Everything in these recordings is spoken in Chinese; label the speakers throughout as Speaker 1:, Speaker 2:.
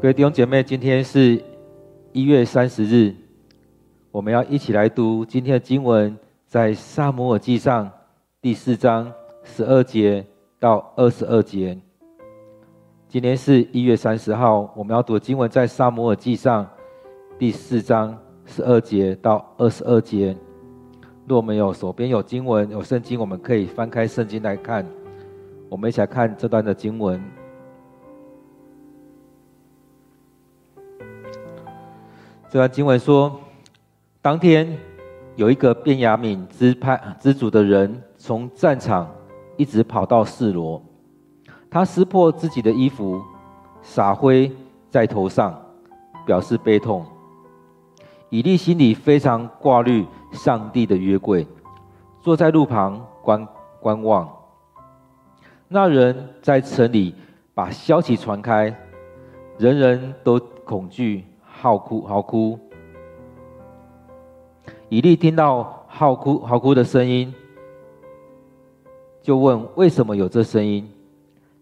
Speaker 1: 各位弟兄姐妹，今天是一月三十日，我们要一起来读今天的经文，在撒母耳记上第四章十二节到二十二节。今天是一月三十号，我们要读的经文在撒母耳记上第四章十二节到二十二节。若我们有手边有经文有圣经，我们可以翻开圣经来看。我们一起来看这段的经文。这段经文说，当天有一个便雅悯支派支族的人，从战场一直跑到示罗，他撕破自己的衣服，洒灰在头上，表示悲痛。以利心里非常挂虑上帝的约柜，坐在路旁观观望。那人在城里把消息传开，人人都恐惧。号哭，嚎哭。以利听到号哭、嚎哭的声音，就问：“为什么有这声音？”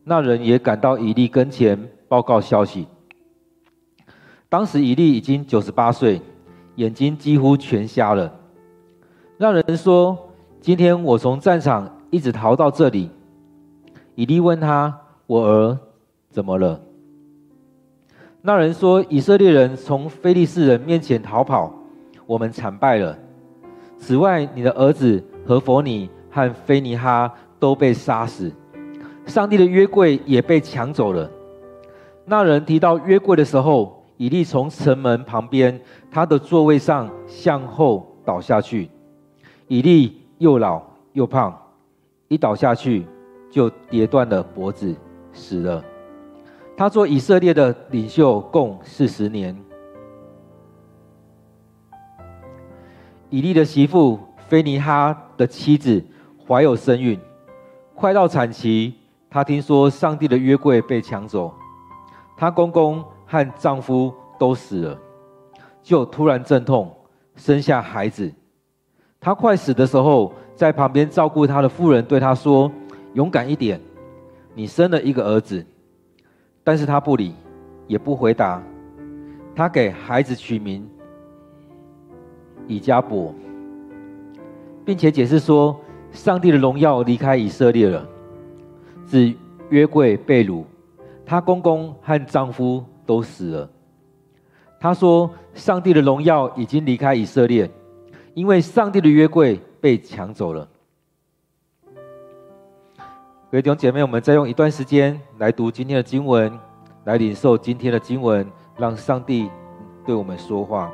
Speaker 1: 那人也赶到以利跟前报告消息。当时以利已经九十八岁，眼睛几乎全瞎了。那人说：“今天我从战场一直逃到这里。”以利问他：“我儿怎么了？”那人说：“以色列人从非利士人面前逃跑，我们惨败了。此外，你的儿子何弗尼和菲尼哈都被杀死，上帝的约柜也被抢走了。”那人提到约柜的时候，以利从城门旁边他的座位上向后倒下去。以利又老又胖，一倒下去就跌断了脖子，死了。他做以色列的领袖共四十年。以利的媳妇非尼哈的妻子怀有身孕，快到产期，她听说上帝的约柜被抢走，她公公和丈夫都死了，就突然阵痛，生下孩子。她快死的时候，在旁边照顾她的妇人对她说：“勇敢一点，你生了一个儿子。”但是他不理，也不回答。他给孩子取名以迦博，并且解释说：上帝的荣耀离开以色列了，指约柜被掳，他公公和丈夫都死了。他说：上帝的荣耀已经离开以色列，因为上帝的约柜被抢走了。各位弟兄姐妹，我们再用一段时间来读今天的经文，来领受今天的经文，让上帝对我们说话。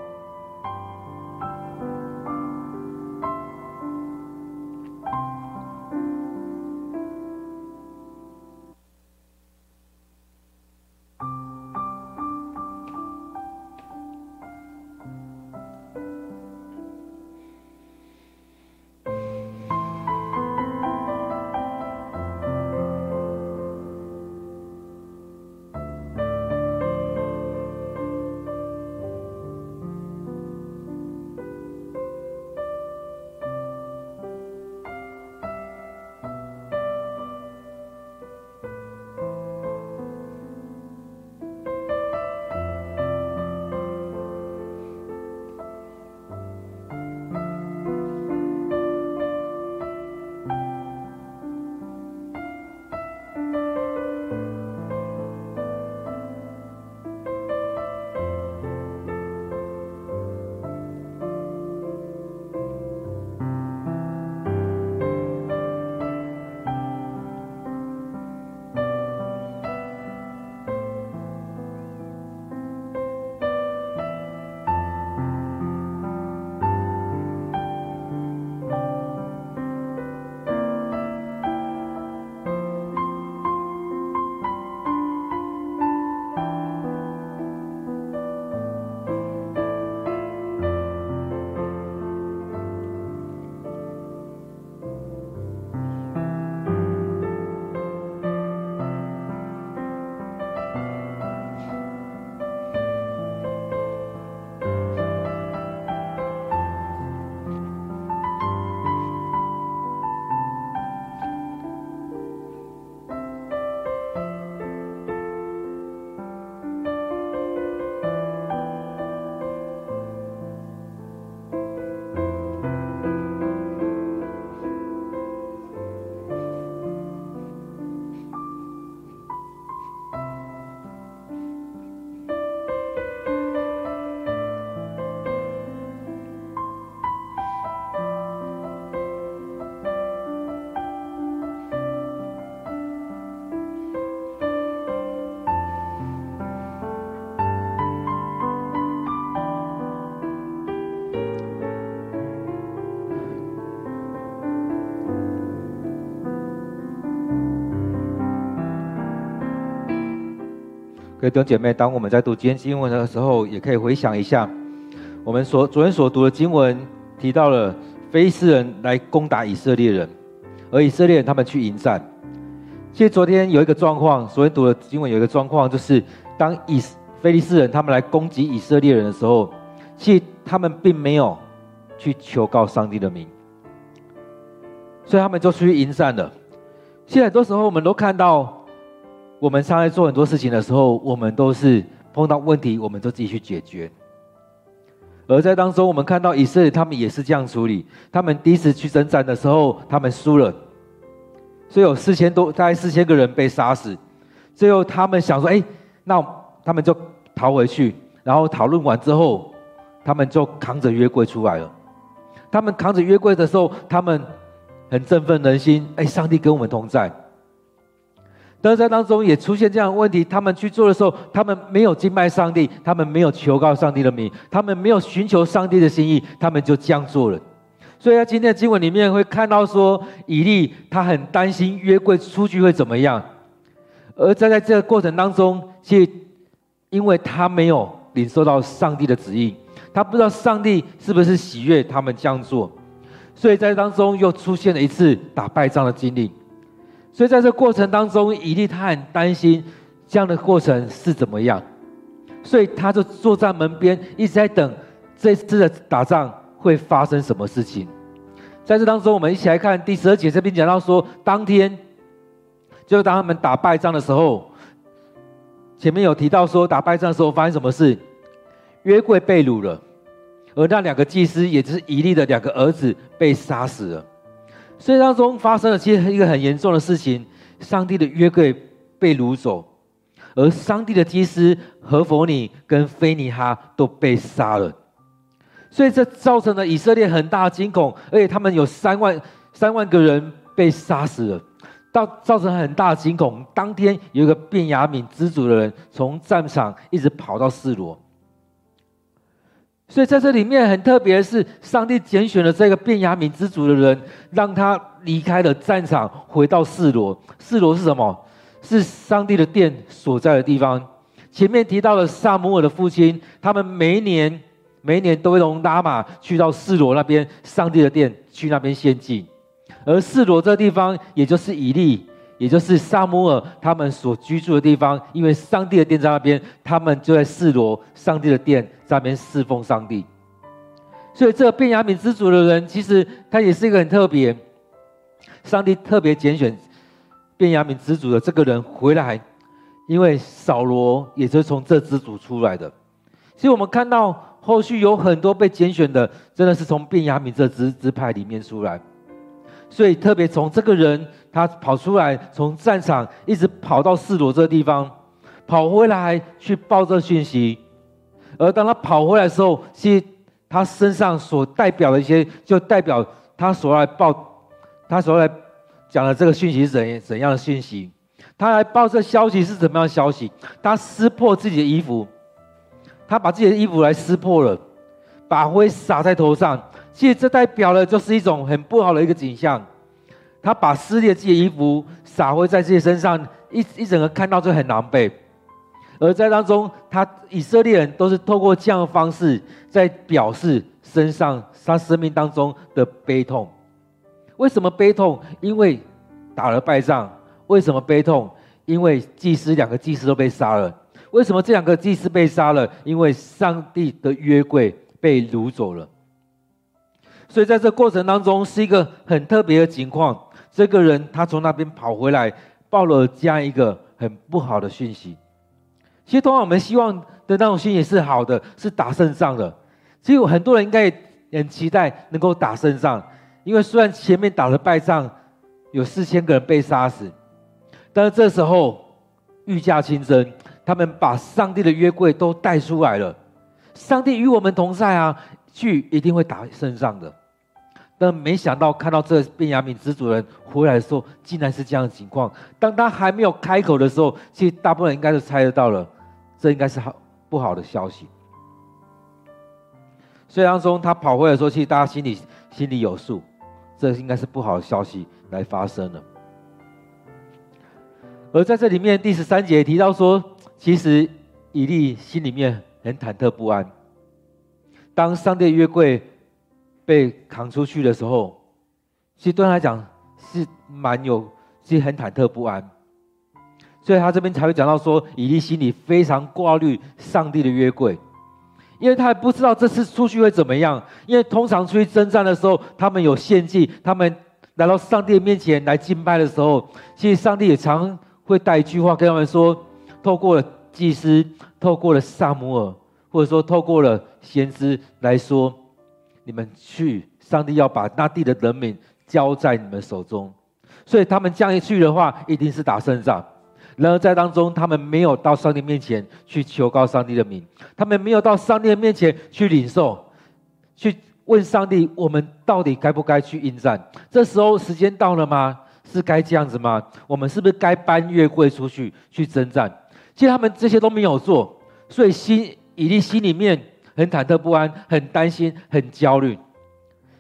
Speaker 1: 各位弟兄姐妹，当我们在读今天经文的时候，也可以回想一下，我们所昨天所读的经文提到了非斯人来攻打以色列人，而以色列人他们去迎战。其实昨天有一个状况，昨天读的经文有一个状况，就是当以非利士人他们来攻击以色列人的时候，其实他们并没有去求告上帝的名，所以他们就出去迎战了。现在很多时候我们都看到。我们上来做很多事情的时候，我们都是碰到问题，我们就自己去解决。而在当中，我们看到以色列他们也是这样处理。他们第一次去征战的时候，他们输了，所以有四千多，大概四千个人被杀死。最后他们想说：“哎，那他们就逃回去。”然后讨论完之后，他们就扛着约柜出来了。他们扛着约柜的时候，他们很振奋人心：“哎，上帝跟我们同在。”但是在当中也出现这样的问题，他们去做的时候，他们没有敬拜上帝，他们没有求告上帝的名，他们没有寻求上帝的心意，他们就这样做了。所以在今天的经文里面会看到说，以利他很担心约柜出去会怎么样，而在在这个过程当中，其实因为他没有领受到上帝的旨意，他不知道上帝是不是喜悦他们这样做，所以在当中又出现了一次打败仗的经历。所以在这过程当中，以利他很担心这样的过程是怎么样，所以他就坐在门边，一直在等这次的打仗会发生什么事情。在这当中，我们一起来看第十二节这边讲到说，当天就当他们打败仗的时候，前面有提到说打败仗的时候发生什么事，约柜被掳了，而那两个祭司，也就是以利的两个儿子被杀死了。所以当中发生了其实一个很严重的事情，上帝的约柜被掳走，而上帝的祭司何弗尼跟非尼哈都被杀了，所以这造成了以色列很大的惊恐，而且他们有三万三万个人被杀死了，到造成很大惊恐。当天有一个便雅悯支族的人从战场一直跑到示罗。所以在这里面很特别的是，上帝拣选了这个便雅悯支族的人，让他离开了战场，回到示罗。示罗是什么？是上帝的殿所在的地方。前面提到了撒母耳的父亲，他们每一年每一年都会从拉玛去到示罗那边，上帝的殿去那边献祭。而示罗这地方，也就是以利。也就是撒母耳他们所居住的地方，因为上帝的殿在那边，他们就在示罗上帝的殿在那边侍奉上帝。所以这个便雅悯支族的人，其实他也是一个很特别，上帝特别拣选便雅悯支族的这个人回来，因为扫罗也是从这支族出来的。所以我们看到后续有很多被拣选的，真的是从便雅悯这支支派里面出来。所以特别从这个人，他跑出来，从战场一直跑到示罗这个地方，跑回来去报这讯息。而当他跑回来的时候，其实他身上所代表的一些，就代表他所来报，他所来讲的这个讯息是怎怎样的讯息？他来报这消息是怎么样的消息？他撕破自己的衣服，他把自己的衣服来撕破了，把灰撒在头上。其实这代表的就是一种很不好的一个景象，他把撕裂自己的衣服撒灰在自己身上，一一整个看到就很狼狈。而在当中，他以色列人都是透过这样的方式在表示身上他生命当中的悲痛。为什么悲痛？因为打了败仗。为什么悲痛？因为祭司两个祭司都被杀了。为什么这两个祭司被杀了？因为上帝的约柜被掳走了。所以在这过程当中是一个很特别的情况。这个人他从那边跑回来，报了这样一个很不好的讯息。其实通常我们希望的那种心也是好的，是打胜仗的。其实很多人应该很期待能够打胜仗，因为虽然前面打了败仗，有四千个人被杀死，但是这时候御驾亲征，他们把上帝的约柜都带出来了。上帝与我们同在啊，去一定会打胜仗的。但没想到看到这便雅悯支族人回来的时候，竟然是这样的情况。当他还没有开口的时候，其实大部分人应该都猜得到了，这应该是好不好的消息。所以当中他跑回来的时候，其实大家心里心里有数，这应该是不好的消息来发生了。而在这里面第十三节提到说，其实以利心里面很忐忑不安。当上帝约柜被扛出去的时候，其实对他来讲是蛮有，其实很忐忑不安。所以他这边才会讲到说，以利心里非常挂虑上帝的约柜，因为他还不知道这次出去会怎么样。因为通常出去征战的时候，他们有献祭，他们来到上帝面前来敬拜的时候，其实上帝也常会带一句话跟他们说，透过了祭司，透过了撒母耳，或者说透过了先知来说，你们去，上帝要把那地的人民交在你们手中。所以他们这样一去的话，一定是打胜仗。然而在当中，他们没有到上帝面前去求告上帝的名，他们没有到上帝的面前去领受，去问上帝：我们到底该不该去应战？这时候时间到了吗？是该这样子吗？我们是不是该搬月柜出去去征战？其实他们这些都没有做，所以心以利心里面很忐忑不安，很担心，很焦虑。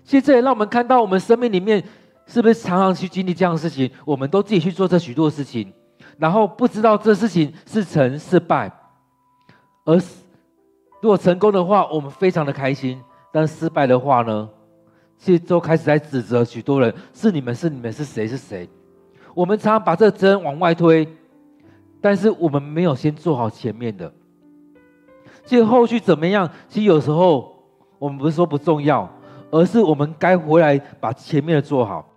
Speaker 1: 其实这也让我们看到，我们生命里面是不是常常去经历这样的事情？我们都自己去做这许多事情。然后不知道这事情是成是败，而是如果成功的话，我们非常的开心；但失败的话呢，其实都开始在指责许多人：是你们，是你们，是谁，是谁？我们常常把这个针往外推，但是我们没有先做好前面的。其实后续怎么样？其实有时候我们不是说不重要，而是我们该回来把前面的做好。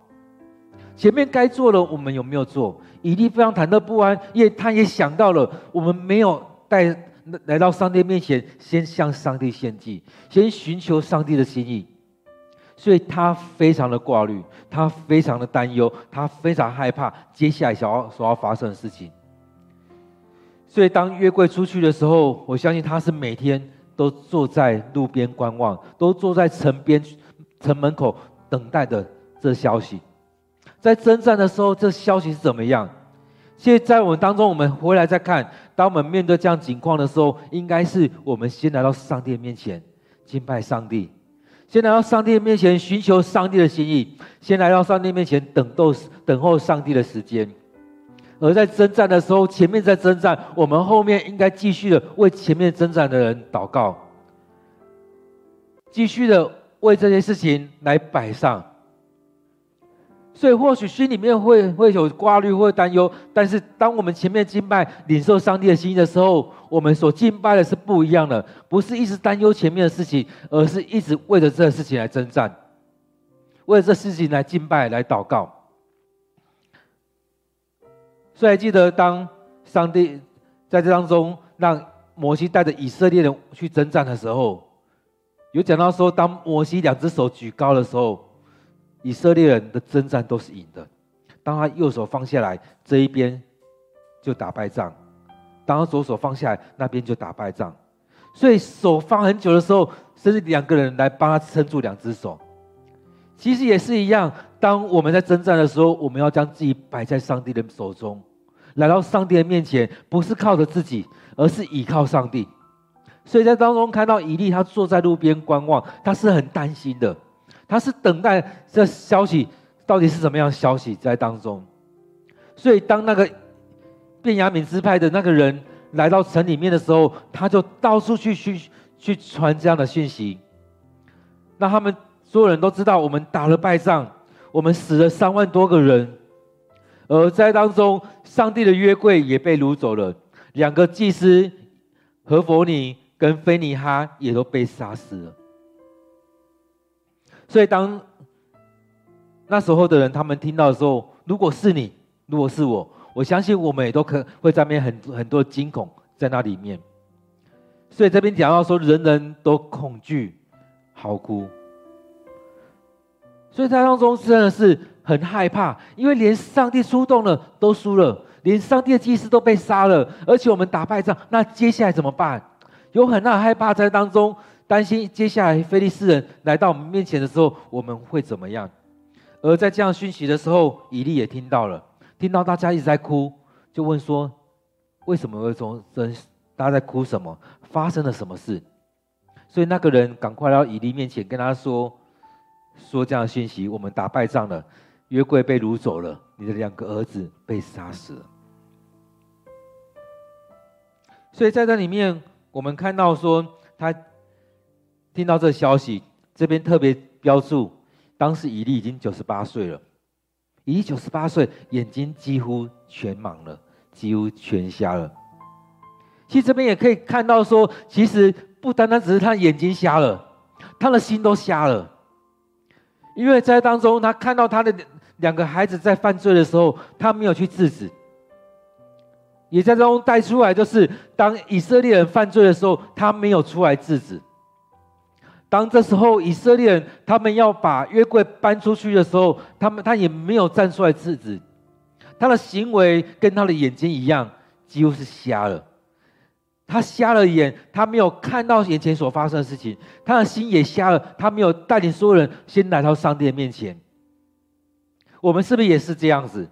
Speaker 1: 前面该做的，我们有没有做？以利非常忐忑不安，因为他也想到了，我们没有带来到上帝面前，先向上帝献祭，先寻求上帝的心意，所以他非常的挂虑，他非常的担忧，他非常害怕接下来想要所要发生的事情。所以当约柜出去的时候，我相信他是每天都坐在路边观望，都坐在城边城门口等待的这消息。在征战的时候，这消息是怎么样？现在我们当中，我们回来再看，当我们面对这样情况的时候，应该是我们先来到上帝面前敬拜上帝，先来到上帝面前寻求上帝的心意，先来到上帝面前等候等候上帝的时间。而在征战的时候，前面在征战，我们后面应该继续的为前面征战的人祷告，继续的为这些事情来摆上。所以或许心里面会会有挂虑或担忧，但是当我们前面敬拜领受上帝的心意的时候，我们所敬拜的是不一样的，不是一直担忧前面的事情，而是一直为着这个事情来征战，为了这事情来敬拜来祷告。所以还记得当上帝在这当中让摩西带着以色列人去征战的时候，有讲到说，当摩西两只手举高的时候。以色列人的征战都是赢的。当他右手放下来，这一边就打败仗；当他左手放下来，那边就打败仗。所以手放很久的时候，甚至两个人来帮他撑住两只手。其实也是一样，当我们在征战的时候，我们要将自己摆在上帝的手中，来到上帝的面前，不是靠着自己，而是倚靠上帝。所以在当中看到以利，他坐在路边观望，他是很担心的。他是等待这消息到底是什么样的消息在当中，所以当那个便雅悯支派的那个人来到城里面的时候，他就到处去去去传这样的讯息，让他们所有人都知道我们打了败仗，我们死了三万多个人，而在当中上帝的约柜也被掳走了，两个祭司何弗尼跟菲尼哈也都被杀死了。所以，当那时候的人他们听到的时候，如果是你，如果是我，我相信我们也都可会在那边很很多惊恐在那里面。所以这边讲到说，人人都恐惧、嚎哭。所以在当中真的是很害怕，因为连上帝出动了都输了，连上帝的祭司都被杀了，而且我们打败仗，那接下来怎么办？有很大的害怕在当中。担心接下来非利士人来到我们面前的时候，我们会怎么样？而在这样讯息的时候，以利也听到了，听到大家一直在哭，就问说：为什么会从人？大家在哭什么？发生了什么事？所以那个人赶快到以利面前，跟他说：说这样讯息，我们打败仗了，约柜被掳走了，你的两个儿子被杀死了。所以在这里面，我们看到说，他听到这消息，这边特别标注，当时以利已经九十八岁了，以利九十八岁，眼睛几乎全盲了，几乎全瞎了。其实这边也可以看到说，其实不单单只是他眼睛瞎了，他的心都瞎了，因为在当中，他看到他的两个孩子在犯罪的时候，他没有去制止，也在当中带出来，就是当以色列人犯罪的时候，他没有出来制止。当这时候以色列人他们要把约柜搬出去的时候，他们他也没有站出来制止，他的行为跟他的眼睛一样，几乎是瞎了。他瞎了眼，他没有看到眼前所发生的事情，他的心也瞎了，他没有带领所有人先来到上帝的面前。我们是不是也是这样子？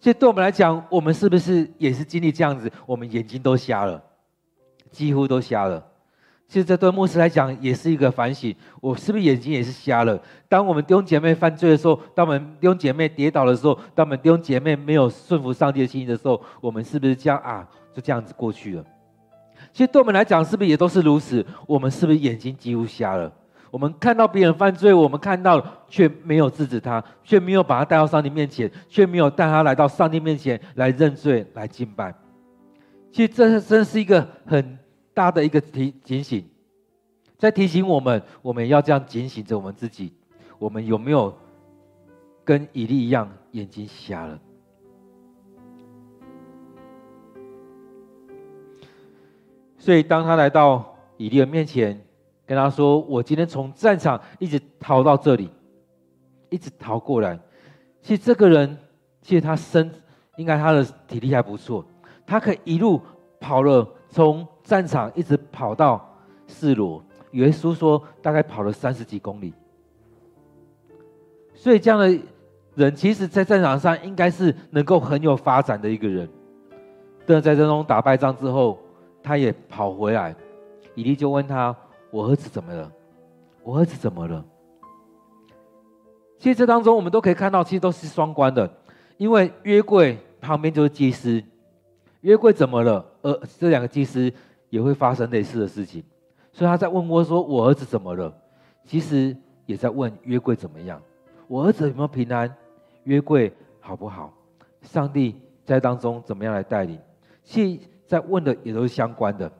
Speaker 1: 所以对我们来讲，我们是不是也是经历这样子？我们眼睛都瞎了，几乎都瞎了。其实这对牧师来讲也是一个反省，我是不是眼睛也是瞎了？当我们弟兄姐妹犯罪的时候，当我们弟兄姐妹跌倒的时候，当我们弟兄姐妹没有顺服上帝的心意的时候，我们是不是这样啊？就这样子过去了？其实对我们来讲，是不是也都是如此？我们是不是眼睛几乎瞎了？我们看到别人犯罪，我们看到却没有制止他，却没有把他带到上帝面前，却没有带他来到上帝面前来认罪、来敬拜。其实这真是一个很大的一个提警醒，在提醒我们，我们要这样警醒着我们自己：我们有没有跟以利一样眼睛瞎了？所以，当他来到以利的面前，跟他说：“我今天从战场一直逃到这里，一直逃过来。其实这个人，其实他身应该他的体力还不错，他可以一路跑了，从战场一直跑到示罗。耶稣说，大概跑了三十几公里。所以，这样的人，其实在战场上应该是能够很有发展的一个人。但在这种打败仗之后，他也跑回来，以利就问他：“我儿子怎么了？我儿子怎么了？”其实这当中我们都可以看到，其实都是双关的，因为约柜旁边就是祭司，约柜怎么了？而这两个祭司也会发生类似的事情，所以他在问我说：“我儿子怎么了？”其实也在问约柜怎么样？我儿子有没有平安？约柜好不好？上帝在当中怎么样来带领？其实。在问的也都是相关的，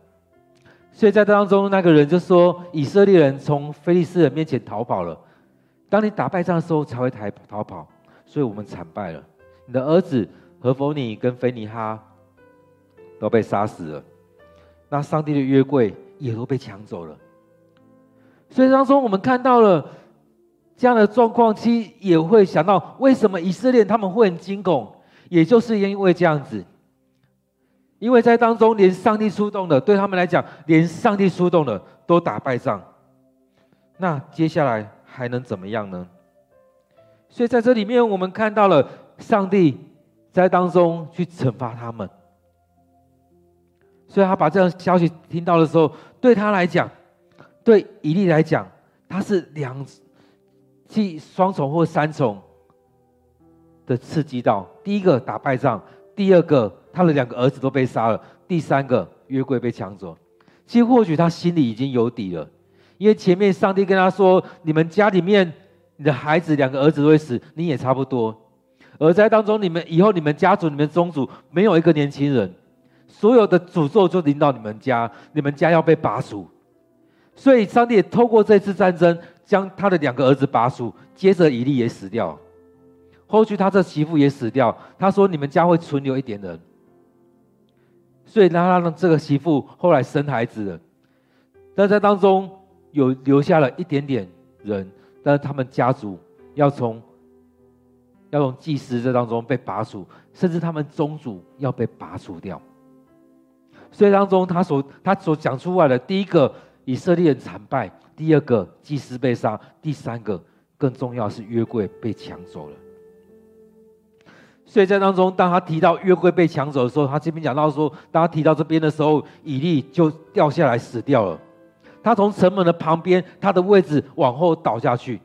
Speaker 1: 所以在当中那个人就说：以色列人从非利士人面前逃跑了。当你打败仗的时候，才会逃逃跑，所以我们惨败了。你的儿子何弗尼跟菲尼哈都被杀死了，那上帝的约柜也都被抢走了。所以当中我们看到了这样的状况，其实也会想到为什么以色列他们会很惊恐，也就是因为这样子。因为在当中，连上帝出动的，对他们来讲，连上帝出动的都打败仗，那接下来还能怎么样呢？所以在这里面，我们看到了上帝在当中去惩罚他们。所以他把这样消息听到的时候，对他来讲，对以利来讲，他是两，即双重或三重的刺激到。第一个打败仗，第二个。他的两个儿子都被杀了，第三个约柜被抢走。其实或许他心里已经有底了，因为前面上帝跟他说：“你们家里面你的孩子两个儿子都会死，你也差不多。”而在当中，你们以后你们家族、你们宗族没有一个年轻人，所有的诅咒就临到你们家，你们家要被拔除。所以上帝也透过这次战争，将他的两个儿子拔除，接着以利也死掉。后续他这媳妇也死掉，他说：“你们家会存留一点人。”所以让他让这个媳妇后来生孩子了，但在当中有留下了一点点人，但是他们家族要从要从祭司这当中被拔除，甚至他们宗族要被拔除掉。所以当中他所他所讲出来的第一个以色列人惨败，第二个祭司被杀，第三个更重要是约柜被抢走了。所以在当中，当他提到约柜被抢走的时候，他这边讲到说，当他提到这边的时候，以利就掉下来死掉了。他从城门的旁边，他的位置往后倒下去。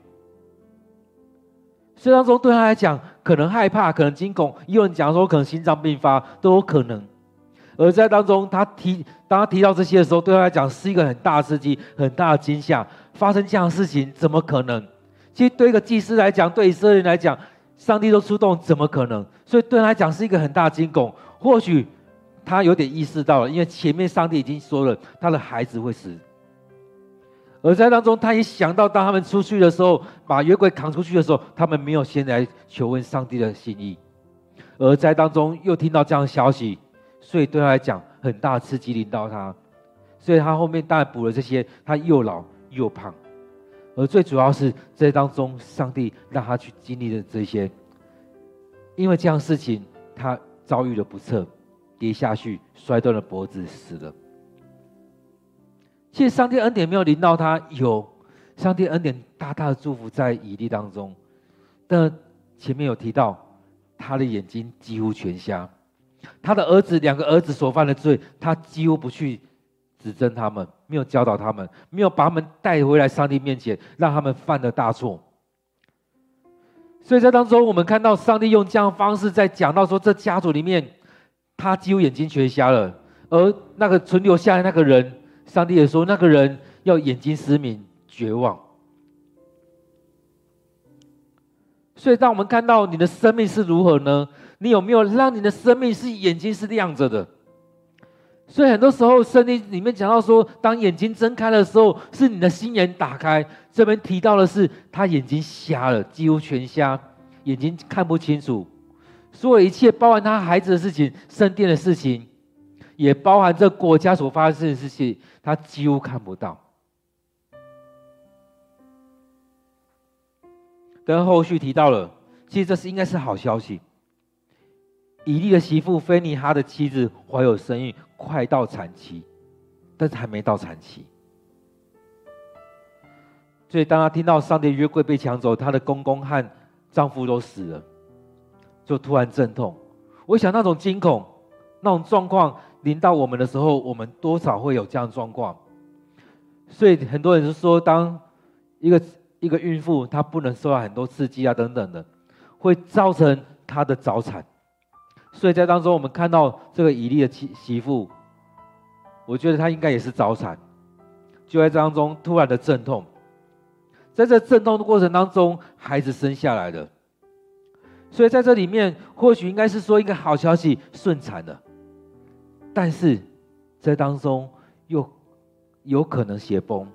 Speaker 1: 所以当中对他来讲，可能害怕，可能惊恐，也有人讲说可能心脏病发都有可能。而在当中，他提当他提到这些的时候，对他来讲是一个很大的刺激、很大的惊吓。发生这样的事情，怎么可能？其实对一个祭司来讲，对以色列人来讲，上帝都出动，怎么可能？所以对他来讲是一个很大的惊恐。或许他有点意识到了，因为前面上帝已经说了，他的孩子会死。而在当中，他也想到，当他们出去的时候，把约柜扛出去的时候，他们没有先来求问上帝的心意。而在当中又听到这样的消息，所以对他来讲很大刺激临到他，所以他后面当然补了这些，他又老又胖，而最主要是这当中，上帝让他去经历了这些，因为这样事情，他遭遇了不测，跌下去摔断了脖子死了。其实上帝恩典没有临到他，有上帝恩典大大的祝福在以利当中，但前面有提到。他的眼睛几乎全瞎，他的儿子两个儿子所犯的罪，他几乎不去指证他们，没有教导他们，没有把他们带回来上帝面前，让他们犯了大错。所以在当中，我们看到上帝用这样的方式在讲到说，这家族里面，他几乎眼睛全瞎了，而那个存留下来那个人，上帝也说那个人要眼睛失明，绝望。所以，当我们看到你的生命是如何呢？你有没有让你的生命是眼睛是亮着的？所以，很多时候圣经里面讲到说，当眼睛睁开的时候，是你的心眼打开。这边提到的是他眼睛瞎了，几乎全瞎，眼睛看不清楚。所有一切，包含他孩子的事情、圣殿的事情，也包含这国家所发生的事情，他几乎看不到。跟后续提到了，其实这是应该是好消息。以利的媳妇菲尼哈的妻子怀有身孕，快到产期，但是还没到产期。所以当他听到上帝约柜被抢走，她的公公和丈夫都死了，就突然阵痛。我想那种惊恐、那种状况临到我们的时候，我们多少会有这样状况。所以很多人就说，当一个。一个孕妇，她不能受到很多刺激啊，等等的，会造成她的早产。所以在当中，我们看到这个以利的妻媳妇，我觉得她应该也是早产，就在当中突然的阵痛，在这阵痛的过程当中，孩子生下来了。所以在这里面，或许应该是说一个好消息，顺产了，但是在当中又有可能邪崩。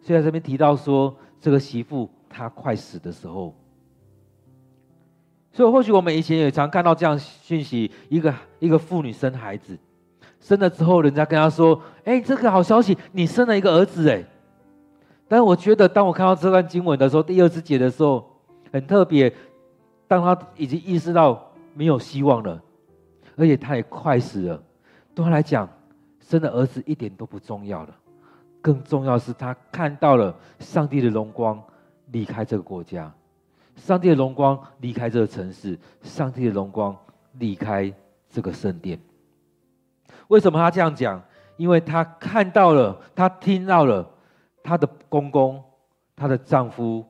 Speaker 1: 所以在这边提到说。这个媳妇她快死的时候，所以或许我们以前也常看到这样讯息：一个一个妇女生孩子，生了之后，人家跟她说：“哎，这个好消息，你生了一个儿子。”哎，但我觉得，当我看到这段经文的时候，第二次节的时候，很特别。当他已经意识到没有希望了，而且他也快死了，对他来讲，生了儿子一点都不重要了。更重要是，他看到了上帝的荣光离开这个国家，上帝的荣光离开这个城市，上帝的荣光离开这个圣殿。为什么他这样讲？因为他看到了，他听到了他的公公、他的丈夫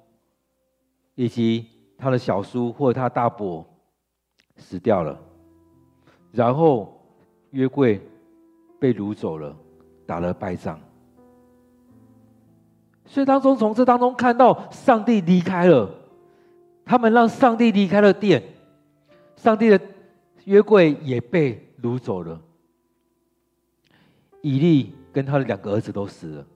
Speaker 1: 以及他的小叔或者他大伯死掉了，然后约柜被掳走了，打了败仗。所以当中，从这当中看到上帝离开了，他们让上帝离开了殿，上帝的约柜也被掳走了。以利跟他的两个儿子都死了。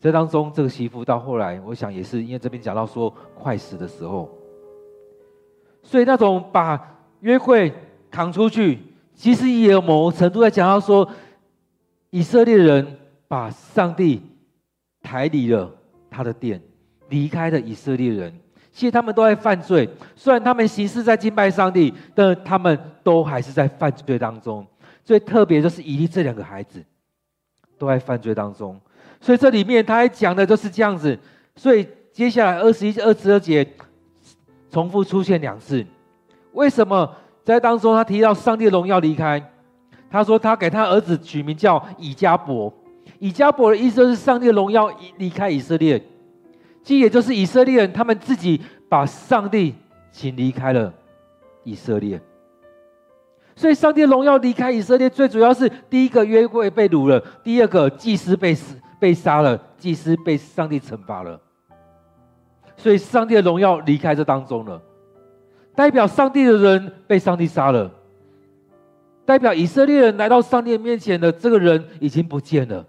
Speaker 1: 这当中，这个媳妇到后来，我想也是因为这边讲到说快死的时候，所以那种把约柜扛出去，其实也有某程度在讲到说，以色列人把上帝。抬离了他的殿，离开了以色列人。其实他们都在犯罪，虽然他们行事在敬拜上帝，但他们都还是在犯罪当中。最特别就是以利这两个孩子都在犯罪当中，所以这里面他还讲的就是这样子。所以接下来二十一、二十二节重复出现两次。为什么在当中他提到上帝的荣耀离开？他说他给他儿子取名叫以迦博。以迦博的意思就是上帝的荣耀离开以色列，其实也就是以色列人他们自己把上帝请离开了以色列。所以上帝的荣耀离开以色列，最主要是第一个约柜被掳了，第二个祭司被死被杀了，祭司被上帝惩罚了。所以上帝的荣耀离开这当中了，代表上帝的人被上帝杀了，代表以色列人来到上帝面前的这个人已经不见了。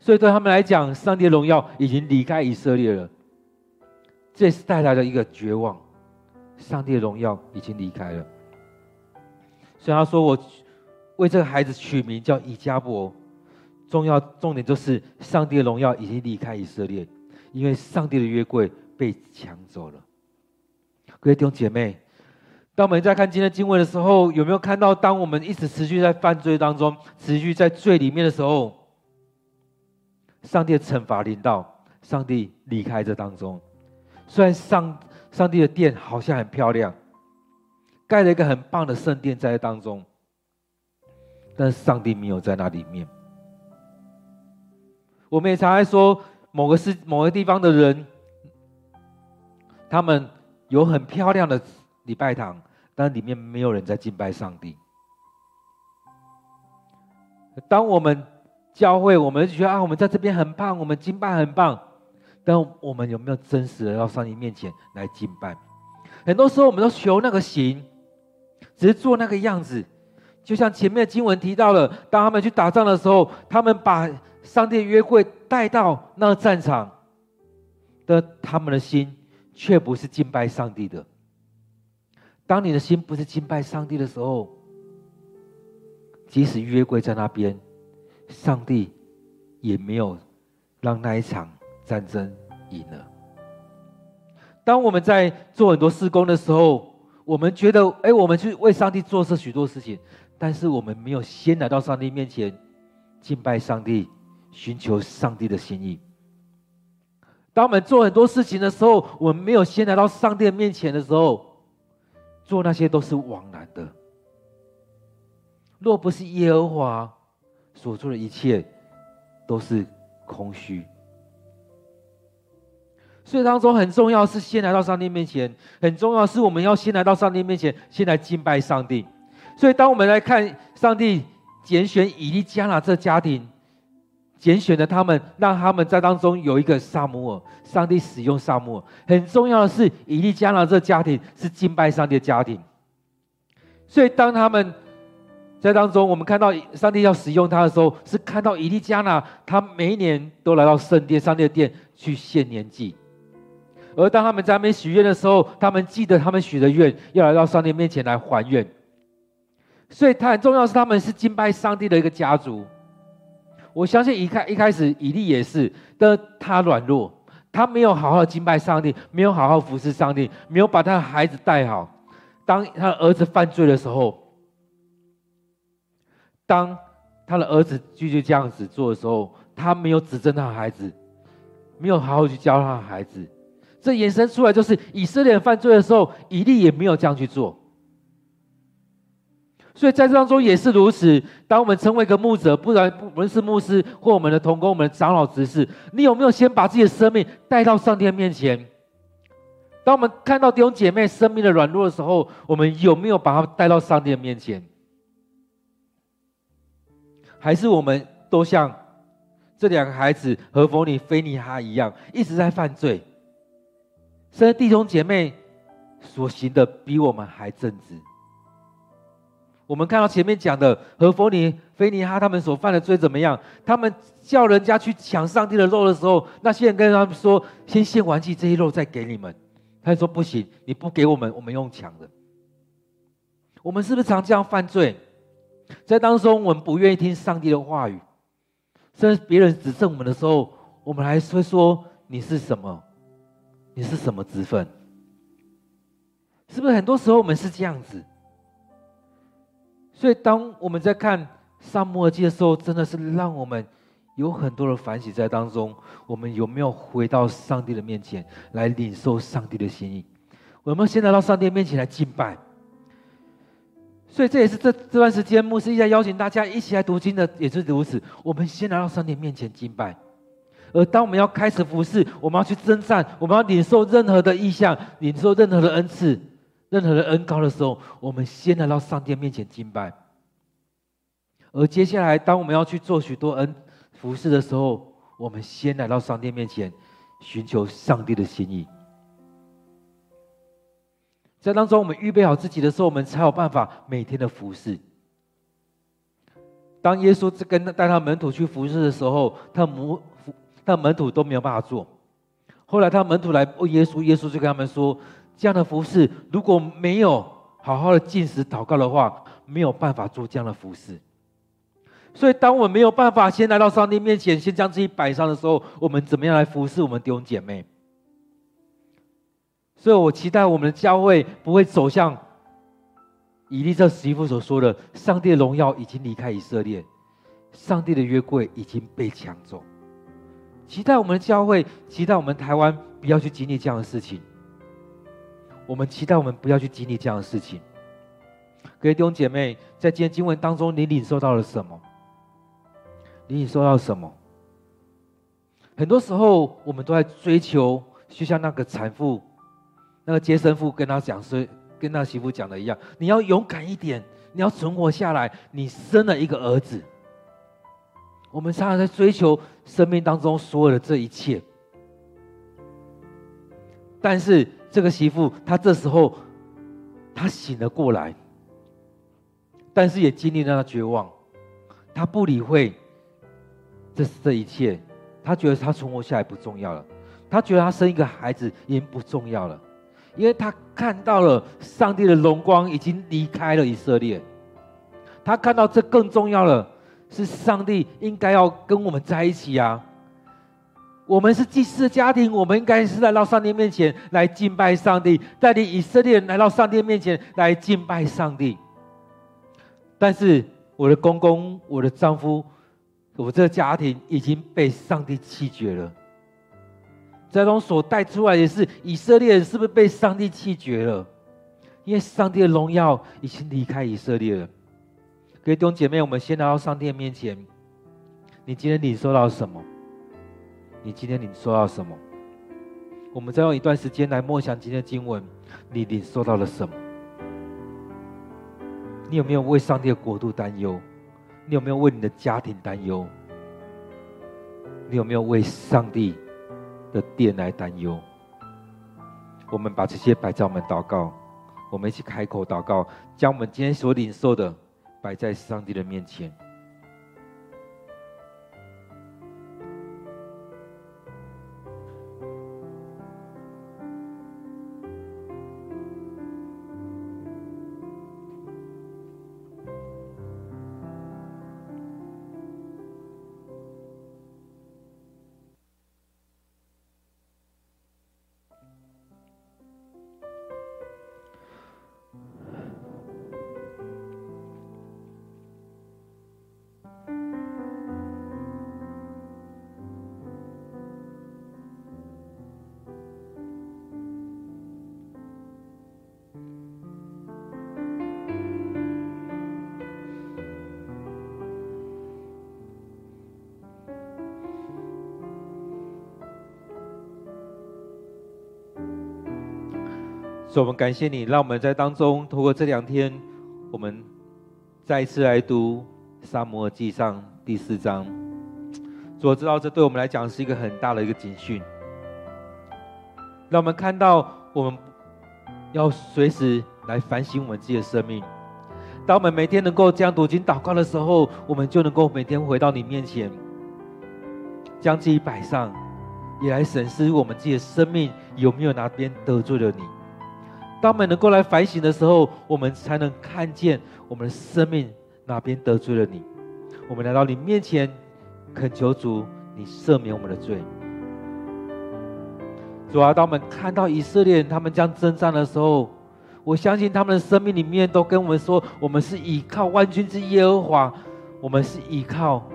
Speaker 1: 所以对他们来讲，上帝的荣耀已经离开以色列了，这是带来了一个绝望。上帝的荣耀已经离开了。所以他说：“我为这个孩子取名叫以迦博，重要重点就是上帝的荣耀已经离开以色列。”因为上帝的约柜被抢走了，各位弟兄姐妹，当我们在看今天经文的时候，有没有看到，当我们一直持续在犯罪当中，持续在罪里面的时候，上帝的惩罚临到，上帝离开这当中。虽然上上帝的殿好像很漂亮，盖了一个很棒的圣殿在当中，但是上帝没有在那里面。我们也常常说。某个是某个地方的人，他们有很漂亮的礼拜堂，但里面没有人在敬拜上帝。当我们教会，我们觉得啊，我们在这边很棒，我们敬拜很棒，但我们有没有真实的到上帝面前来敬拜？很多时候，我们都求那个形，只是做那个样子。就像前面的经文提到了，当他们去打仗的时候，他们把上帝的约柜带到那个战场的，他们的心却不是敬拜上帝的。当你的心不是敬拜上帝的时候，即使约柜在那边，上帝也没有让那一场战争赢了。当我们在做很多事工的时候，我们觉得，哎，我们去为上帝做这许多事情，但是我们没有先来到上帝面前敬拜上帝。寻求上帝的心意。当我们做很多事情的时候，我们没有先来到上帝面前的时候，做那些都是枉然的。若不是耶和华所做的一切，都是空虚。所以当中很重要是先来到上帝面前，很重要是我们要先来到上帝面前，先来敬拜上帝。所以当我们来看上帝拣选以利加拿这家庭。拣选了他们，让他们在当中有一个撒母耳。上帝使用撒母耳，很重要的是，以利加拿这家庭是敬拜上帝的家庭。所以，当他们在当中，我们看到上帝要使用他的时候，是看到以利加拿他每一年都来到圣殿、上帝的殿去献年祭。而当他们在那边许愿的时候，他们记得他们许的愿，要来到上帝面前来还愿。所以，他很重要是，他们是敬拜上帝的一个家族。我相信一开一开始以利也是，但他软弱，他没有好好敬拜上帝，没有好好服侍上帝，没有把他的孩子带好。当他的儿子犯罪的时候，当他的儿子继续这样子做的时候，他没有指正他的孩子，没有好好去教他的孩子。这衍生出来就是以色列犯罪的时候，以利也没有这样去做。所以在这当中也是如此。当我们成为一个牧者，不然不论是牧师或我们的同工、我们的长老执事，你有没有先把自己的生命带到上帝面前？当我们看到弟兄姐妹生命的软弱的时候，我们有没有把他带到上帝的面前？还是我们都像这两个孩子和弗尼、菲尼哈一样，一直在犯罪？甚至弟兄姐妹所行的比我们还正直？我们看到前面讲的和弗尼、菲尼哈他们所犯的罪怎么样？他们叫人家去抢上帝的肉的时候，那些人跟他们说：“先献完祭，这些肉再给你们。”他说：“不行，你不给我们，我们用抢的。”我们是不是常这样犯罪？在当中，我们不愿意听上帝的话语，甚至别人指正我们的时候，我们还会说：“你是什么？你是什么职分？”是不是很多时候我们是这样子？所以，当我们在看撒母耳记的时候，真的是让我们有很多的反省在当中。我们有没有回到上帝的面前来领受上帝的心意？我们先来到上帝面前来敬拜。所以，这也是这这段时间牧师一直在邀请大家一起来读经的，也是如此。我们先来到上帝面前敬拜。而当我们要开始服侍，我们要去征战，我们要领受任何的意象，领受任何的恩赐任何的恩膏的时候，我们先来到上帝面前敬拜。而接下来，当我们要去做许多恩服侍的时候，我们先来到上帝面前，寻求上帝的心意。在当中，我们预备好自己的时候，我们才有办法每天的服侍。当耶稣跟带他门徒去服侍的时候，他门他门徒都没有办法做。后来他门徒来问耶稣，耶稣就跟他们说：“这样的服侍，如果没有好好的进食祷告的话，没有办法做这样的服侍。”所以，当我们没有办法先来到上帝面前，先将自己摆上的时候，我们怎么样来服侍我们弟兄姐妹？所以我期待我们的教会不会走向以利这媳妇所说的：“上帝的荣耀已经离开以色列，上帝的约柜已经被抢走。”期待我们的教会，期待我们台湾不要去经历这样的事情。我们期待我们不要去经历这样的事情。各位弟兄姐妹，在今天经文当中，你领受到了什么？你领受到什么？很多时候，我们都在追求，就像那个产妇。那个接生妇跟他讲说，跟那媳妇讲的一样，你要勇敢一点，你要存活下来。你生了一个儿子。我们常常在追求生命当中所有的这一切，但是这个媳妇她这时候她醒了过来，但是也经历了她绝望，她不理会这这一切，她觉得她存活下来不重要了，她觉得她生一个孩子已经不重要了。因为他看到了上帝的荣光已经离开了以色列，他看到这更重要了是上帝应该要跟我们在一起啊！我们是祭司的家庭，我们应该是来到上帝面前来敬拜上帝，带领以色列人来到上帝面前来敬拜上帝。但是我的公公、我的丈夫、我这个家庭已经被上帝弃绝了。在中所带出来的是以色列人是不是被上帝弃绝了？因为上帝的荣耀已经离开以色列了。各位弟兄姐妹，我们先来到上帝的面前。你今天领受到什么？你今天领受到什么？我们再用一段时间来默想今天的经文。你领受到了什么？你有没有为上帝的国度担忧？你有没有为你的家庭担忧？你有没有为上帝？的殿来担忧，我们把这些摆在我们祷告，我们一起开口祷告，将我们今天所领受的摆在上帝的面前。我们感谢你，让我们在当中，透过这两天，我们再一次来读《撒母耳记上》第四章。所知道，这对我们来讲是一个很大的一个警讯，让我们看到，我们要随时来反省我们自己的生命。当我们每天能够这样读经祷告的时候，我们就能够每天回到你面前，将自己摆上，也来审视我们自己的生命有没有哪边得罪了你。当我们能够来反省的时候，我们才能看见我们的生命哪边得罪了你。我们来到你面前，恳求主，你赦免我们的罪。主啊，当我们看到以色列人他们将征战的时候，我相信他们的生命里面都跟我们说：我们是依靠万军之耶和华，我们是依靠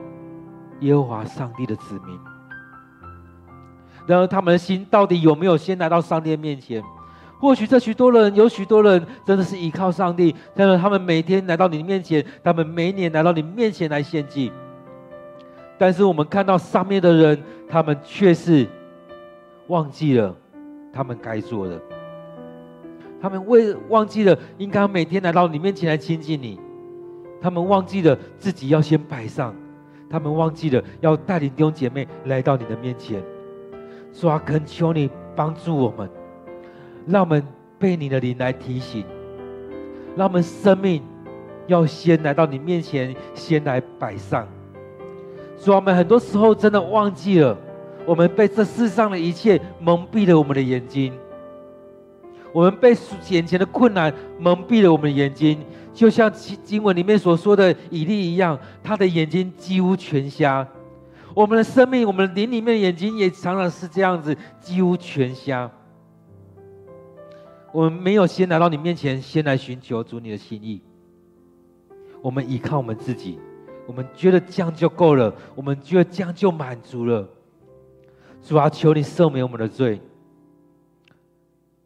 Speaker 1: 耶和华上帝的子民。然而，他们的心到底有没有先来到上帝面前？或许这许多人，有许多人真的是依靠上帝，但是他们每天来到你面前，他们每年来到你面前来献祭。但是我们看到上面的人，他们却是忘记了他们该做的，他们为忘记了应该每天来到你面前来亲近你，他们忘记了自己要先摆上，他们忘记了要带领弟兄姐妹来到你的面前。主啊，恳求你帮助我们，让我们被你的灵来提醒，让我们生命要先来到你面前，先来摆上。主啊，我们很多时候真的忘记了，我们被这世上的一切蒙蔽了我们的眼睛。我们被眼前的困难蒙蔽了我们的眼睛，就像经文里面所说的以利一样，他的眼睛几乎全瞎。我们的生命，我们的灵里面的眼睛也常常是这样子，几乎全瞎。我们没有先来到你面前，先来寻求主你的心意。我们依靠我们自己，我们觉得这样就够了，我们觉得这样就满足了。主啊，求你赦免我们的罪。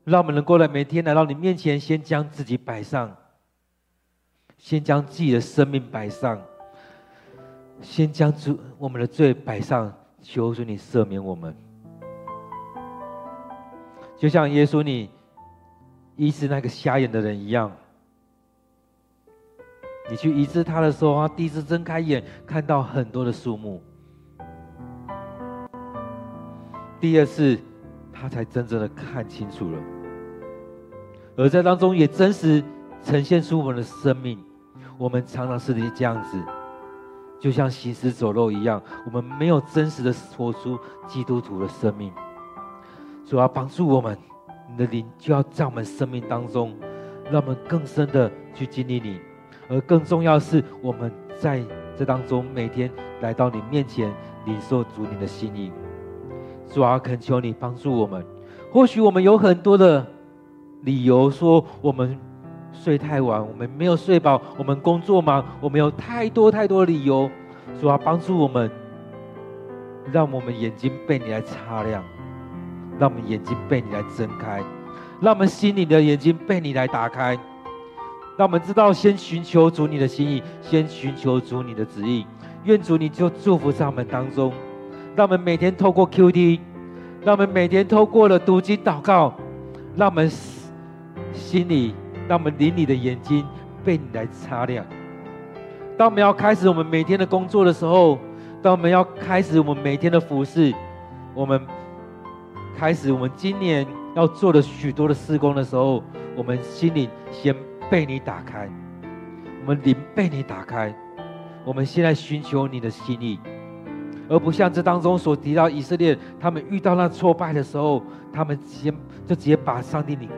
Speaker 1: 让我们能够来每天来到你面前，先将自己摆上，先将自己的生命摆上，先将主我们的罪摆上，求主你赦免我们。就像耶稣你医治那个瞎眼的人一样，你去医治他的时候，他第一次睁开眼，看到很多的树木；第二次，他才真正的看清楚了。而在当中也真实呈现出我们的生命，我们常常是这样子，就像行尸走肉一样，我们没有真实的活出基督徒的生命。主要帮助我们，你的灵就要在我们生命当中，让我们更深的去经历你。而更重要是，我们在这当中每天来到你面前，领受主你的心意。主啊，恳求你帮助我们。或许我们有很多的。理由说我们睡太晚，我们没有睡饱，我们工作忙，我们有太多太多理由，主啊，帮助我们，让我们眼睛被你来擦亮，让我们眼睛被你来睁开，让我们心里的眼睛被你来打开，让我们知道先寻求主你的心意，先寻求主你的旨意，愿主你就祝福在我们当中，让我们每天透过 QT，让我们每天透过了读经祷告，让我们。心里，让我们灵里的眼睛被你来擦亮。当我们要开始我们每天的工作的时候，当我们要开始我们每天的服事，我们开始我们今年要做的许多的施工的时候，我们心里先被你打开，我们灵被你打开。我们现在寻求你的心意，而不像这当中所提到以色列，他们遇到那挫败的时候，他们先就直接把上帝你。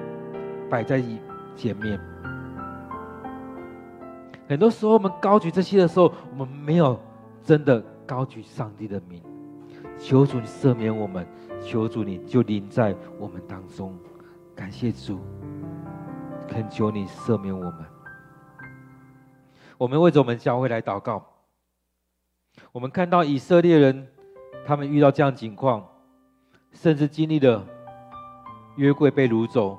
Speaker 1: 摆在前面。很多时候，我们高举这些的时候，我们没有真的高举上帝的名。求主你赦免我们，求主你就临在我们当中。感谢主，恳求你赦免我们。我们为着我们教会来祷告。我们看到以色列人，他们遇到这样情况，甚至经历了约柜被掳走。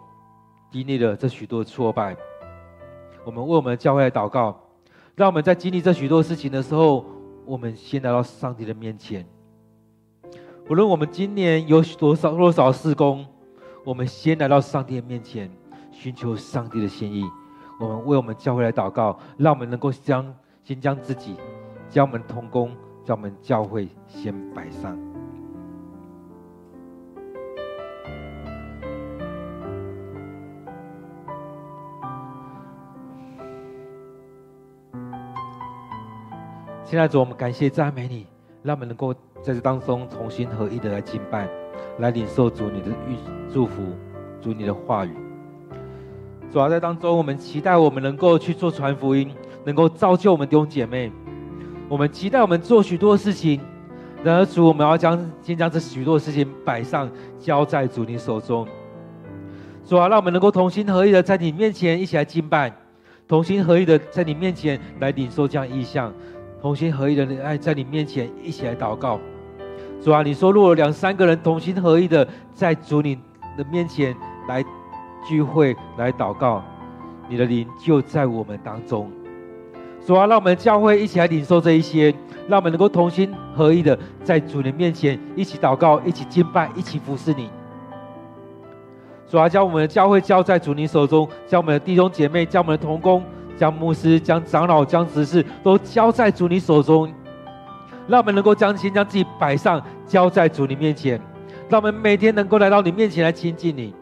Speaker 1: 经历了这许多挫败，我们为我们的教会来祷告，让我们在经历这许多事情的时候，我们先来到上帝的面前。无论我们今年有多少多少事工，我们先来到上帝的面前，寻求上帝的心意。我们为我们教会来祷告，让我们能够将先将自己，将我们同工，将我们教会先摆上。现在主，我们感谢赞美你，让我们能够在这当中同心合意的来敬拜，来领受主你的预祝福，主你的话语。主要在当中，我们期待我们能够去做传福音，能够造就我们弟兄姐妹。我们期待我们做许多事情，然而主，我们要将先将这许多事情摆上，交在主你手中。主啊，让我们能够同心合意的在你面前一起来敬拜，同心合意的在你面前来领受这样意象。同心合意的爱在你面前一起来祷告，主啊，你说如果两三个人同心合意的在主你的面前来聚会来祷告，你的灵就在我们当中。主啊，让我们教会一起来领受这一些，让我们能够同心合意的在主你面前一起祷告，一起敬拜，一起服侍你。主啊，将我们的教会交在主你手中，将我们的弟兄姐妹，将我们的同工，将牧师，将长老，将执事，都交在主你手中。让我们能够将心将自己摆上，交在主你面前。让我们每天能够来到你面前来亲近你。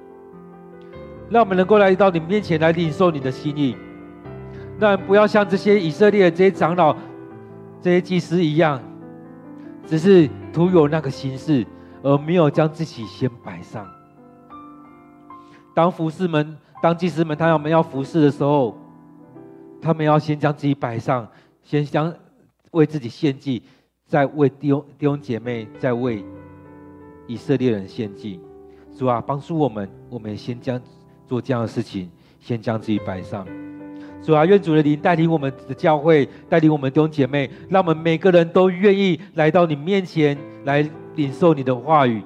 Speaker 1: 让我们能够来到你面前来领受你的心意。让我们不要像这些以色列的这些长老、这些祭司一样，只是徒有那个形式，而没有将自己先摆上。当服侍们、当祭司们，他们要服侍的时候，他们要先将自己摆上，先将为自己献祭，再为弟兄弟兄姐妹，再为以色列人献祭。主啊，帮助我们，我们先将做这样的事情，先将自己摆上。主啊，愿主的灵带领我们的教会，带领我们弟兄姐妹，让我们每个人都愿意来到你面前来领受你的话语。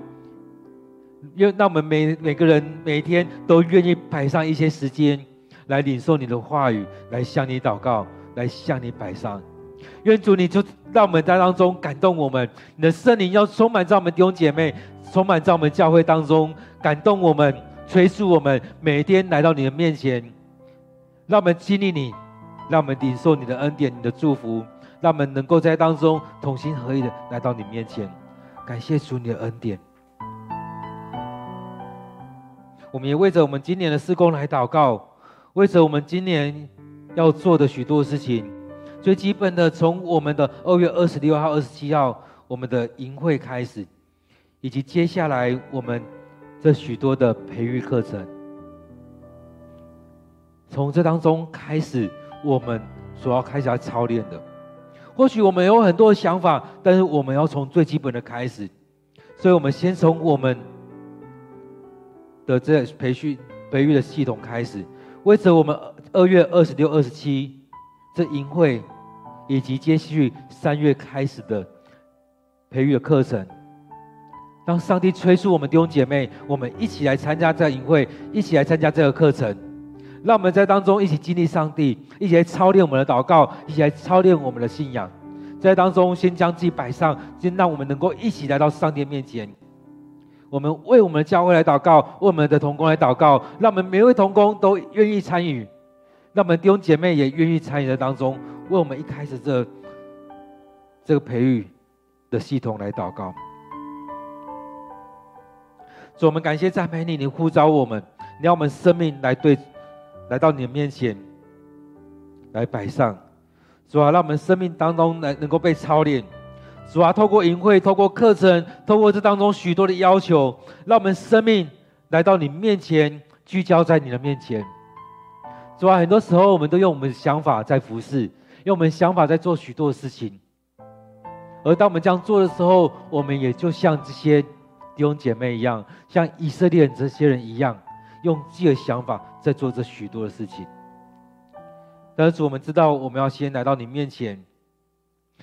Speaker 1: 愿让我们每每个人每天都愿意摆上一些时间来领受你的话语，来向你祷告，来向你摆上。愿主你就让我们在当中感动我们，你的圣灵要充满在我们弟兄姐妹，充满在我们教会当中，感动我们，催促我们每天来到你的面前，让我们经历你，让我们领受你的恩典、你的祝福，让我们能够在当中同心合意的来到你面前。感谢主你的恩典。我们也为着我们今年的施工来祷告，为着我们今年要做的许多事情。最基本的，从我们的二月二十六号、二十七号，我们的营会开始，以及接下来我们这许多的培育课程，从这当中开始，我们所要开始要操练的。或许我们有很多的想法，但是我们要从最基本的开始，所以我们先从我们。的这培训培育的系统开始，为着我们二月二十六、二十七这营会，以及接续三月开始的培育的课程，让上帝催促我们弟兄姐妹，我们一起来参加这营会，一起来参加这个课程，让我们在当中一起经历上帝，一起来操练我们的祷告，一起来操练我们的信仰，在当中先将自己摆上，先让我们能够一起来到上帝面前。我们为我们的教会来祷告，为我们的同工来祷告，让我们每一位同工都愿意参与，让我们弟兄姐妹也愿意参与在当中，为我们一开始这这个培育的系统来祷告。主，我们感谢赞美你，你呼召我们，你要我们生命来对来到你的面前来摆上，主啊，让我们生命当中来能够被操练。主啊，透过营会，透过课程，透过这当中许多的要求，让我们生命来到你面前，聚焦在你的面前。主啊，很多时候我们都用我们的想法在服侍，用我们的想法在做许多的事情。而当我们这样做的时候，我们也就像这些弟兄姐妹一样，像以色列人这些人一样，用自己的想法在做这许多的事情。但是主，我们知道我们要先来到你面前，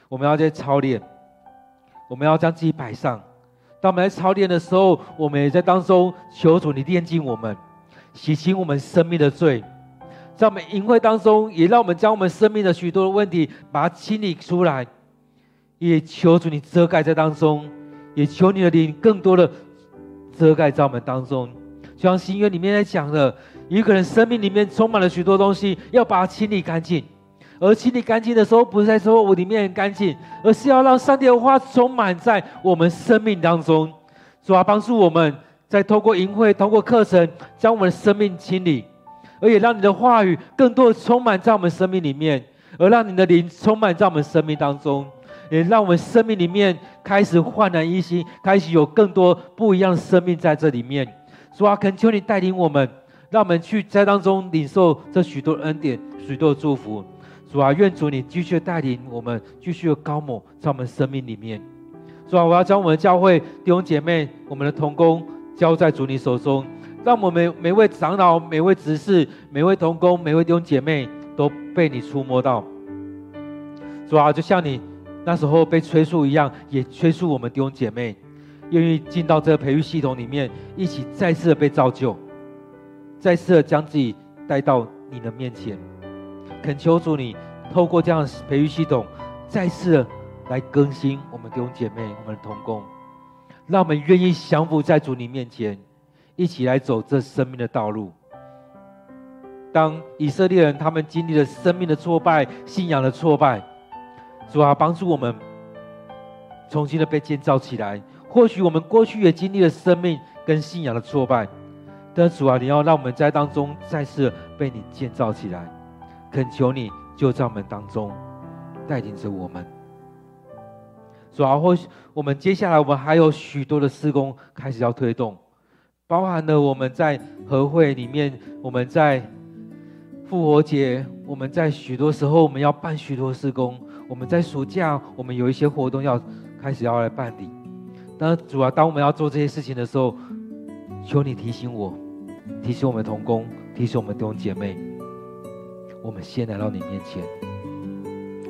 Speaker 1: 我们要在操练。我们要将自己摆上，当我们来操练的时候，我们也在当中求主你炼净我们，洗清我们生命的罪，在我们营会当中，也让我们将我们生命的许多的问题把它清理出来，也求主你遮盖在当中，也求你的灵更多的遮盖在我们当中，就像新约里面在讲的，一个人生命里面充满了许多东西，要把它清理干净。而清理干净的时候，不是在说我里面很干净，而是要让上帝的话充满在我们生命当中，主啊，帮助我们在透过营会、透过课程，将我们的生命清理，而也让你的话语更多的充满在我们生命里面，而让你的灵充满在我们生命当中，也让我们生命里面开始焕然一新，开始有更多不一样的生命在这里面。主啊，恳求你带领我们，让我们去在当中领受这许多恩典、许多祝福。主啊，愿主你继续带领我们，继续的膏抹在我们生命里面。主啊，我要将我们的教会弟兄姐妹、我们的同工交在主你手中，让我们每每位长老、每位执事、每位同工、每位弟兄姐妹都被你触摸到。主啊，就像你那时候被催促一样，也催促我们弟兄姐妹，愿意进到这个培育系统里面，一起再次的被造就，再次的将自己带到你的面前。恳求主你透过这样的培育系统，再次来更新我们弟兄姐妹、我们的同工，让我们愿意降服在主你面前，一起来走这生命的道路。当以色列人他们经历了生命的挫败、信仰的挫败，主啊，帮助我们重新的被建造起来。或许我们过去也经历了生命跟信仰的挫败，但主啊，你要让我们在当中再次被你建造起来。恳求你就在我们当中带领着我们。主啊，或许我们接下来我们还有许多的施工开始要推动，包含了我们在和会里面，我们在。复活节，我们在许多时候我们要办许多施工。我们在暑假，我们有一些活动要开始要来办理。但主要当我们要做这些事情的时候，求你提醒我，提醒我们同工，提醒我们弟兄姐妹，我们先来到你面前，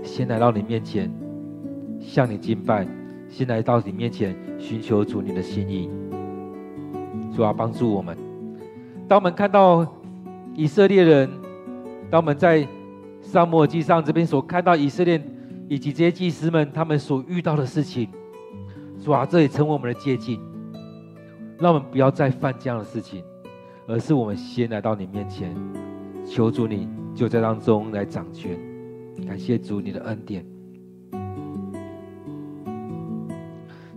Speaker 1: 先来到你面前，向你敬拜，先来到你面前寻求主你的心意。主要帮助我们。当我们看到以色列人。当我们在撒母耳记上这边所看到以色列以及这些祭司们他们所遇到的事情，主啊，这也成为我们的借镜，让我们不要再犯这样的事情，而是我们先来到你面前，求主你就在当中来掌权，感谢主你的恩典。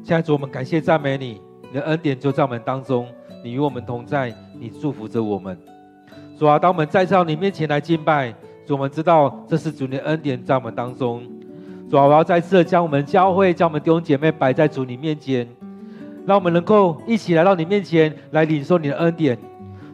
Speaker 1: 现在主，我们感谢赞美你，你的恩典就在我们当中，你与我们同在，你祝福着我们。主啊，当我们再到你面前来敬拜，主，我们知道这是主你的恩典在我们当中。主啊，我要再次的将我们教会、将我们弟兄姐妹摆在主你面前，让我们能够一起来到你面前来领受你的恩典。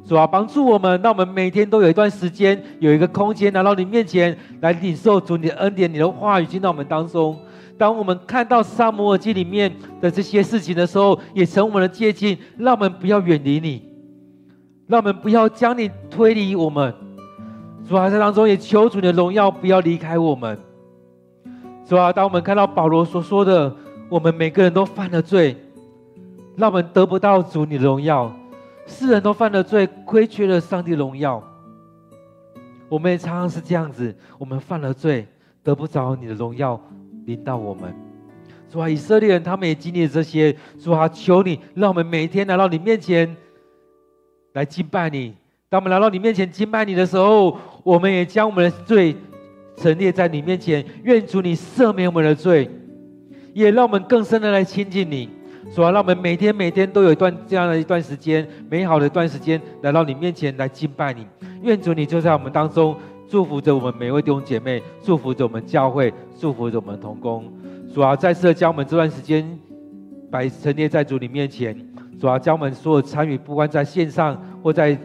Speaker 1: 主啊，帮助我们，让我们每天都有一段时间、有一个空间来到你面前来领受主你的恩典、你的话语进到我们当中。当我们看到撒母耳记里面的这些事情的时候，也成我们的借镜，让我们不要远离你。让我们不要将你推离我们，主啊，在当中也求主你的荣耀不要离开我们。主啊，当我们看到保罗所说的，我们每个人都犯了罪，让我们得不到主你的荣耀，世人都犯了罪，亏缺了上帝荣耀。我们也常常是这样子，我们犯了罪，得不着你的荣耀临到我们。主啊，以色列人他们也经历了这些，主啊，求你让我们每天来到你面前。来敬拜你。当我们来到你面前敬拜你的时候，我们也将我们的罪陈列在你面前，愿主你赦免我们的罪，也让我们更深的来亲近你。主啊，让我们每天每天都有一段这样的一段时间，美好的一段时间来到你面前来敬拜你。愿主你就在我们当中祝福着我们每位弟兄姐妹，祝福着我们教会，祝福着我们同工。主啊，再次的将我们这段时间摆陈列在主你面前。主啊，将我们所有参与，不管在线上或在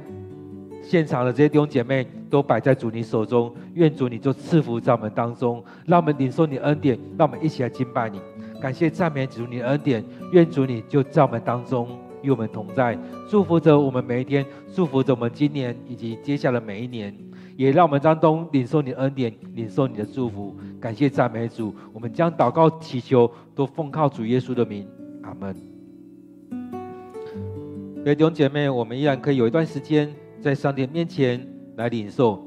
Speaker 1: 现场的这些弟兄姐妹，都摆在主你手中。愿主你就赐福在我们当中，让我们领受你恩典，让我们一起来敬拜你。感谢赞美主你的恩典，愿主你就在我们当中与我们同在，祝福着我们每一天，祝福着我们今年以及接下来每一年，也让我们当中领受你的恩典，领受你的祝福。感谢赞美主，我们将祷告祈求都奉靠主耶稣的名，阿门。各位弟兄姐妹，我们依然可以有一段时间在上帝面前来领受，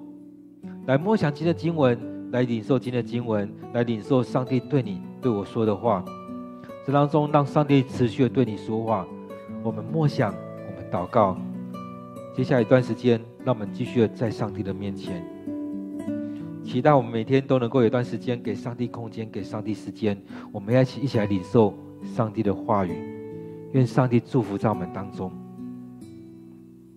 Speaker 1: 来默想今天的经文，来领受今天的经文，来领受上帝对你对我说的话。这当中，让上帝持续的对你说话。我们默想，我们祷告。接下来一段时间，让我们继续的在上帝的面前，期待我们每天都能够有一段时间给上帝空间，给上帝时间。我们要一起一起来领受上帝的话语。愿上帝祝福在我们当中。